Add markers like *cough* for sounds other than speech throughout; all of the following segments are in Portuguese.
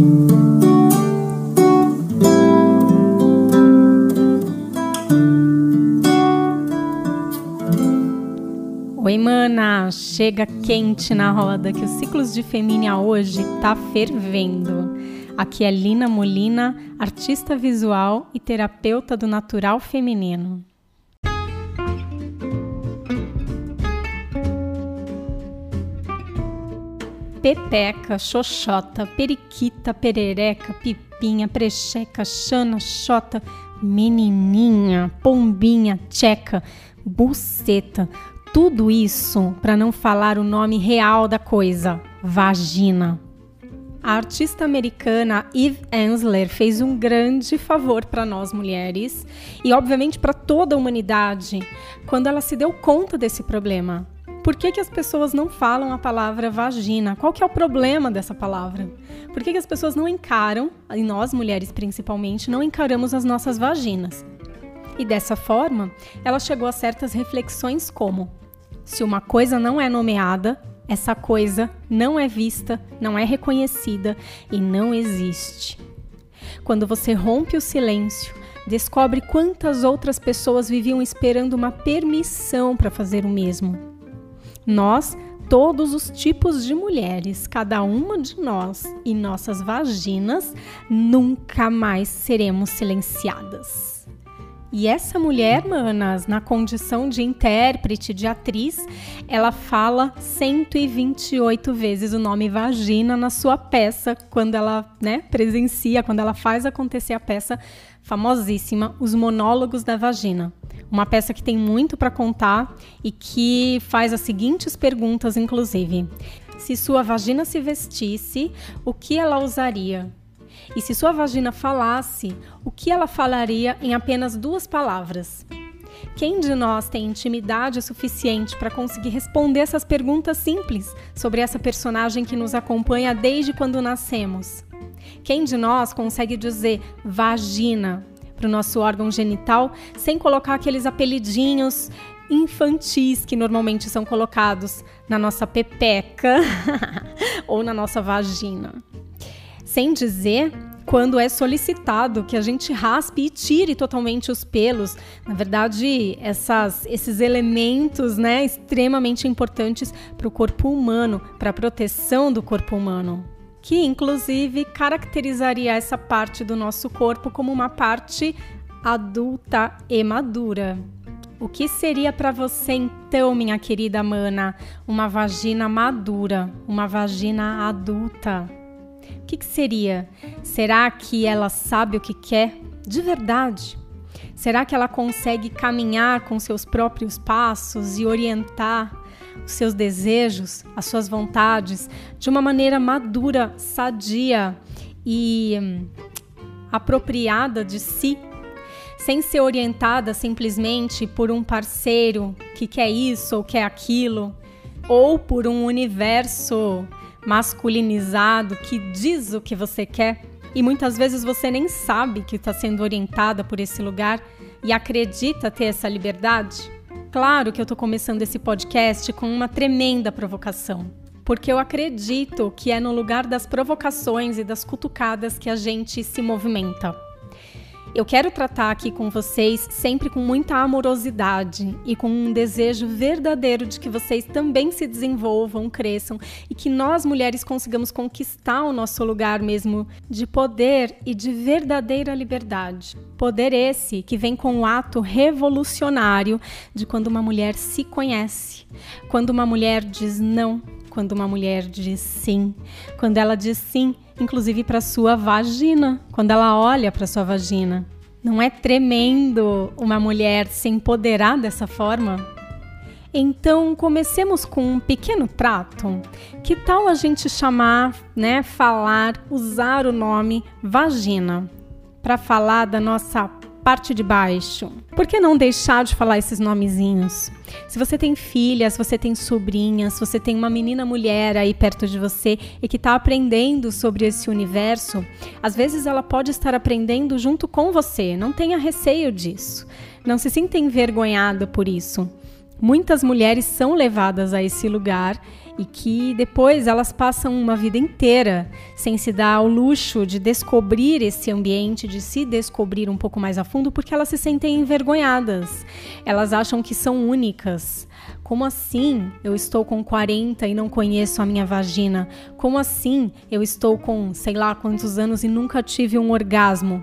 Oi, mana! Chega quente na roda que os ciclos de Femínia hoje tá fervendo. Aqui é Lina Molina, artista visual e terapeuta do natural feminino. Pepeca, xoxota, periquita, perereca, pipinha, precheca, xana, xota, menininha, pombinha, tcheca, buceta, tudo isso para não falar o nome real da coisa: vagina. A artista americana Eve Ensler fez um grande favor para nós mulheres e, obviamente, para toda a humanidade quando ela se deu conta desse problema. Por que, que as pessoas não falam a palavra vagina? Qual que é o problema dessa palavra? Por que, que as pessoas não encaram, e nós mulheres principalmente, não encaramos as nossas vaginas? E dessa forma, ela chegou a certas reflexões como: se uma coisa não é nomeada, essa coisa não é vista, não é reconhecida e não existe. Quando você rompe o silêncio, descobre quantas outras pessoas viviam esperando uma permissão para fazer o mesmo. Nós, todos os tipos de mulheres, cada uma de nós e nossas vaginas, nunca mais seremos silenciadas. E essa mulher, manas, na condição de intérprete, de atriz, ela fala 128 vezes o nome vagina na sua peça, quando ela, né, presencia, quando ela faz acontecer a peça famosíssima, Os Monólogos da Vagina. Uma peça que tem muito para contar e que faz as seguintes perguntas, inclusive: se sua vagina se vestisse, o que ela usaria? E se sua vagina falasse, o que ela falaria em apenas duas palavras? Quem de nós tem intimidade suficiente para conseguir responder essas perguntas simples sobre essa personagem que nos acompanha desde quando nascemos? Quem de nós consegue dizer vagina para o nosso órgão genital sem colocar aqueles apelidinhos infantis que normalmente são colocados na nossa pepeca *laughs* ou na nossa vagina? Sem dizer quando é solicitado que a gente raspe e tire totalmente os pelos. Na verdade, essas, esses elementos né, extremamente importantes para o corpo humano, para a proteção do corpo humano. Que inclusive caracterizaria essa parte do nosso corpo como uma parte adulta e madura. O que seria para você então, minha querida mana, uma vagina madura, uma vagina adulta? que, que seria? Será que ela sabe o que quer de verdade? Será que ela consegue caminhar com seus próprios passos e orientar os seus desejos, as suas vontades de uma maneira madura, sadia e hum, apropriada de si, sem ser orientada simplesmente por um parceiro que quer isso ou quer aquilo, ou por um universo masculinizado que diz o que você quer e muitas vezes você nem sabe que está sendo orientada por esse lugar e acredita ter essa liberdade? Claro que eu estou começando esse podcast com uma tremenda provocação, porque eu acredito que é no lugar das provocações e das cutucadas que a gente se movimenta. Eu quero tratar aqui com vocês sempre com muita amorosidade e com um desejo verdadeiro de que vocês também se desenvolvam, cresçam e que nós mulheres consigamos conquistar o nosso lugar mesmo de poder e de verdadeira liberdade. Poder esse que vem com o ato revolucionário de quando uma mulher se conhece, quando uma mulher diz não, quando uma mulher diz sim, quando ela diz sim inclusive para sua vagina, quando ela olha para sua vagina. Não é tremendo uma mulher se empoderar dessa forma? Então, comecemos com um pequeno trato. Que tal a gente chamar, né, falar, usar o nome vagina para falar da nossa parte de baixo. Por que não deixar de falar esses nomezinhos? Se você tem filhas, você tem sobrinhas, você tem uma menina mulher aí perto de você e que está aprendendo sobre esse universo, às vezes ela pode estar aprendendo junto com você. Não tenha receio disso. Não se sinta envergonhada por isso. Muitas mulheres são levadas a esse lugar e que depois elas passam uma vida inteira sem se dar ao luxo de descobrir esse ambiente, de se descobrir um pouco mais a fundo, porque elas se sentem envergonhadas. Elas acham que são únicas. Como assim eu estou com 40 e não conheço a minha vagina? Como assim eu estou com sei lá quantos anos e nunca tive um orgasmo?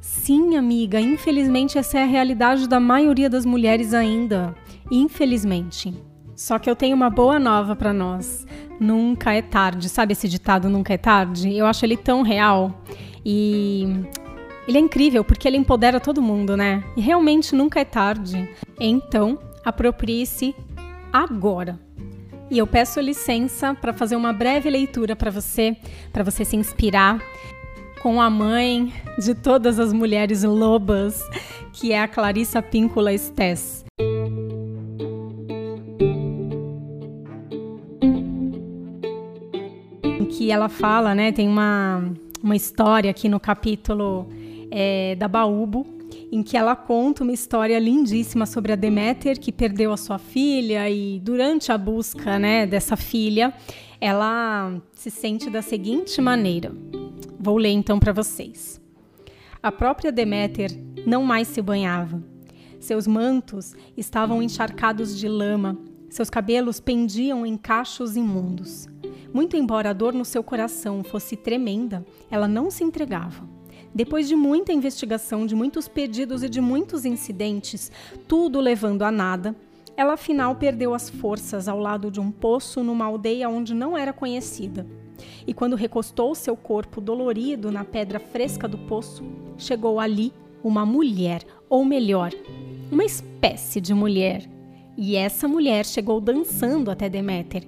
Sim, amiga, infelizmente essa é a realidade da maioria das mulheres ainda. Infelizmente. Só que eu tenho uma boa nova para nós. Nunca é tarde. Sabe esse ditado nunca é tarde? Eu acho ele tão real. E ele é incrível porque ele empodera todo mundo, né? E realmente nunca é tarde. Então, aproprie-se agora. E eu peço licença para fazer uma breve leitura para você, para você se inspirar com a mãe de todas as mulheres lobas, que é a Clarissa Píncula Estés. Que ela fala, né? Tem uma, uma história aqui no capítulo é, da Baúbo, em que ela conta uma história lindíssima sobre a Deméter, que perdeu a sua filha, e durante a busca né, dessa filha, ela se sente da seguinte maneira. Vou ler então para vocês. A própria Deméter não mais se banhava. Seus mantos estavam encharcados de lama, seus cabelos pendiam em cachos imundos. Muito embora a dor no seu coração fosse tremenda, ela não se entregava. Depois de muita investigação, de muitos pedidos e de muitos incidentes, tudo levando a nada, ela afinal perdeu as forças ao lado de um poço numa aldeia onde não era conhecida. E quando recostou seu corpo dolorido na pedra fresca do poço, chegou ali uma mulher, ou melhor, uma espécie de mulher. E essa mulher chegou dançando até Deméter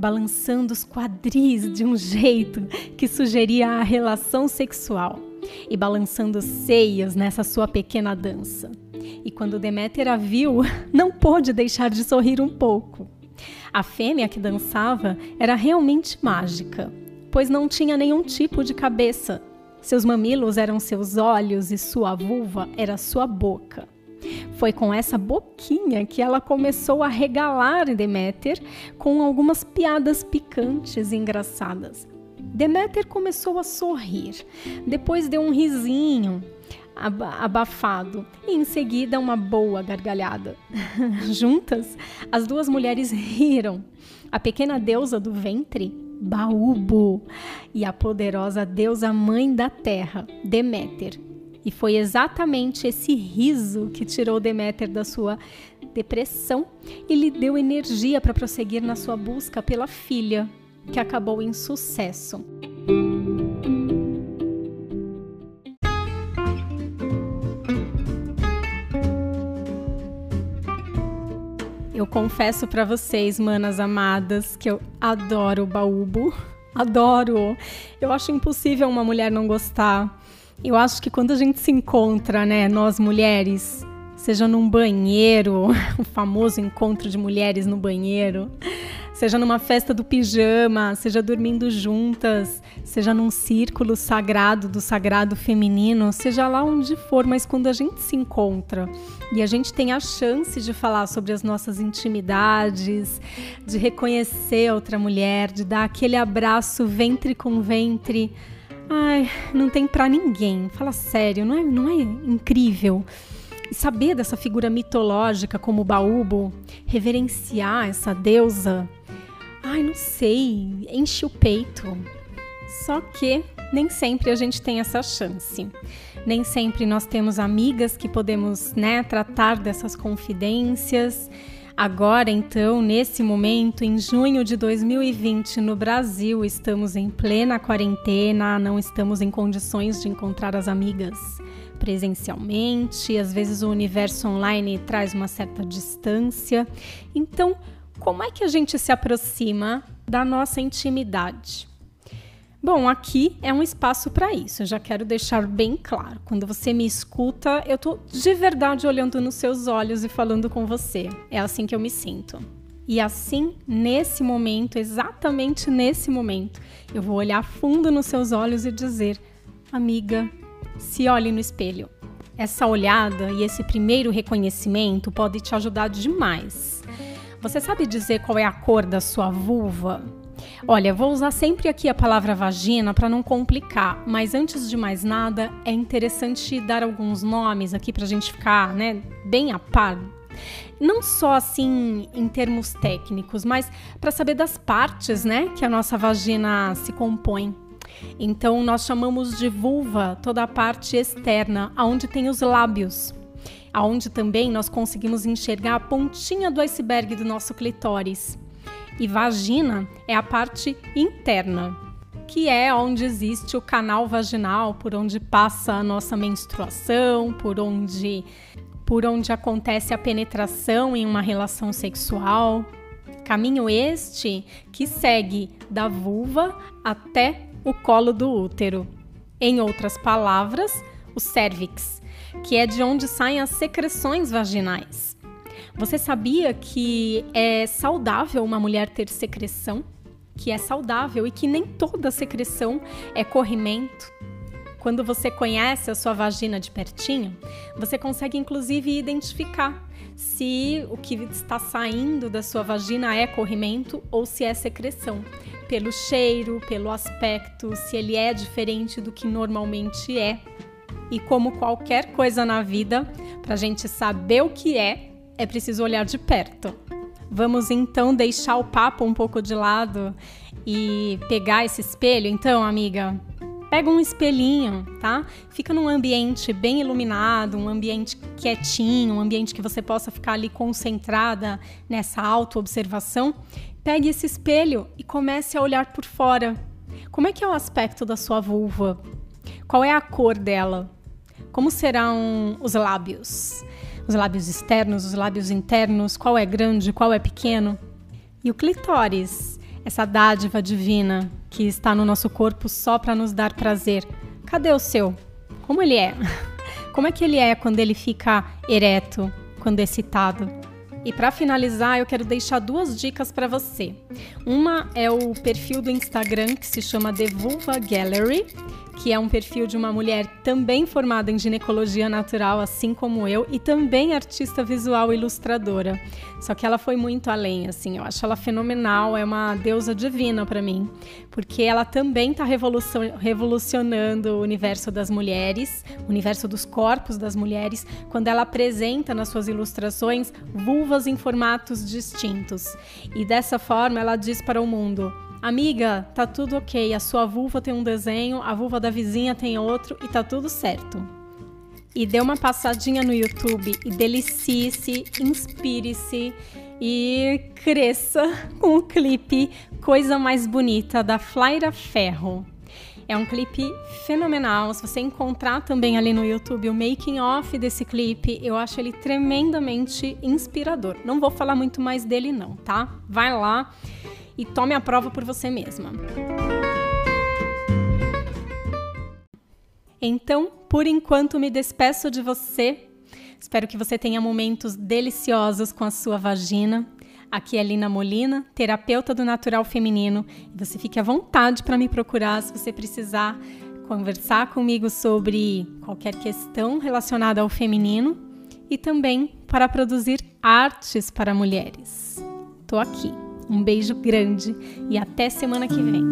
balançando os quadris de um jeito que sugeria a relação sexual e balançando os seios nessa sua pequena dança. E quando Deméter a viu, *laughs* não pôde deixar de sorrir um pouco. A fêmea que dançava era realmente mágica, pois não tinha nenhum tipo de cabeça. Seus mamilos eram seus olhos e sua vulva era sua boca. Foi com essa boquinha que ela começou a regalar Deméter com algumas piadas picantes e engraçadas. Deméter começou a sorrir, depois deu um risinho abafado e em seguida uma boa gargalhada. *laughs* Juntas, as duas mulheres riram. A pequena deusa do ventre, Baúbo, e a poderosa deusa mãe da terra, Deméter, e foi exatamente esse riso que tirou Deméter da sua depressão e lhe deu energia para prosseguir na sua busca pela filha, que acabou em sucesso. Eu confesso para vocês, manas amadas, que eu adoro o baúbo. Adoro! Eu acho impossível uma mulher não gostar. Eu acho que quando a gente se encontra, né, nós mulheres, seja num banheiro, *laughs* o famoso encontro de mulheres no banheiro, seja numa festa do pijama, seja dormindo juntas, seja num círculo sagrado do sagrado feminino, seja lá onde for, mas quando a gente se encontra e a gente tem a chance de falar sobre as nossas intimidades, de reconhecer outra mulher, de dar aquele abraço ventre com ventre, Ai, não tem para ninguém. Fala sério, não é, não é incrível? E saber dessa figura mitológica como Baúbo, reverenciar essa deusa, ai, não sei, enche o peito. Só que nem sempre a gente tem essa chance. Nem sempre nós temos amigas que podemos, né, tratar dessas confidências. Agora, então, nesse momento, em junho de 2020, no Brasil, estamos em plena quarentena, não estamos em condições de encontrar as amigas presencialmente, às vezes o universo online traz uma certa distância. Então, como é que a gente se aproxima da nossa intimidade? Bom, aqui é um espaço para isso. Eu já quero deixar bem claro. Quando você me escuta, eu estou de verdade olhando nos seus olhos e falando com você. É assim que eu me sinto. E assim, nesse momento, exatamente nesse momento, eu vou olhar fundo nos seus olhos e dizer: Amiga, se olhe no espelho. Essa olhada e esse primeiro reconhecimento pode te ajudar demais Você sabe dizer qual é a cor da sua vulva? Olha, vou usar sempre aqui a palavra vagina para não complicar, mas antes de mais nada, é interessante dar alguns nomes aqui para a gente ficar né, bem a par. Não só assim em termos técnicos, mas para saber das partes né, que a nossa vagina se compõe. Então, nós chamamos de vulva toda a parte externa, aonde tem os lábios, aonde também nós conseguimos enxergar a pontinha do iceberg do nosso clitóris e vagina é a parte interna, que é onde existe o canal vaginal, por onde passa a nossa menstruação, por onde por onde acontece a penetração em uma relação sexual. Caminho este que segue da vulva até o colo do útero. Em outras palavras, o cérvix, que é de onde saem as secreções vaginais. Você sabia que é saudável uma mulher ter secreção? Que é saudável e que nem toda secreção é corrimento. Quando você conhece a sua vagina de pertinho, você consegue inclusive identificar se o que está saindo da sua vagina é corrimento ou se é secreção. Pelo cheiro, pelo aspecto, se ele é diferente do que normalmente é. E como qualquer coisa na vida, para a gente saber o que é, é preciso olhar de perto. Vamos então deixar o papo um pouco de lado e pegar esse espelho. Então, amiga, pega um espelhinho, tá? Fica num ambiente bem iluminado, um ambiente quietinho, um ambiente que você possa ficar ali concentrada nessa auto-observação. Pegue esse espelho e comece a olhar por fora. Como é que é o aspecto da sua vulva? Qual é a cor dela? Como serão os lábios? Os lábios externos, os lábios internos, qual é grande, qual é pequeno. E o clitóris, essa dádiva divina que está no nosso corpo só para nos dar prazer. Cadê o seu? Como ele é? *laughs* Como é que ele é quando ele fica ereto, quando excitado? E para finalizar, eu quero deixar duas dicas para você. Uma é o perfil do Instagram que se chama The Vulva Gallery que é um perfil de uma mulher também formada em ginecologia natural, assim como eu, e também artista visual e ilustradora. Só que ela foi muito além, assim, eu acho ela fenomenal, é uma deusa divina para mim, porque ela também está revolucionando o universo das mulheres, o universo dos corpos das mulheres, quando ela apresenta nas suas ilustrações vulvas em formatos distintos. E dessa forma ela diz para o mundo: Amiga, tá tudo ok. A sua vulva tem um desenho, a vulva da vizinha tem outro e tá tudo certo. E dê uma passadinha no YouTube e delicie-se, inspire-se e cresça com o clipe Coisa Mais Bonita da Flaira Ferro. É um clipe fenomenal. Se você encontrar também ali no YouTube o making off desse clipe, eu acho ele tremendamente inspirador. Não vou falar muito mais dele não, tá? Vai lá e tome a prova por você mesma. Então, por enquanto, me despeço de você. Espero que você tenha momentos deliciosos com a sua vagina. Aqui é Lina Molina, terapeuta do natural feminino. E você fique à vontade para me procurar se você precisar conversar comigo sobre qualquer questão relacionada ao feminino e também para produzir artes para mulheres. Estou aqui. Um beijo grande e até semana que vem.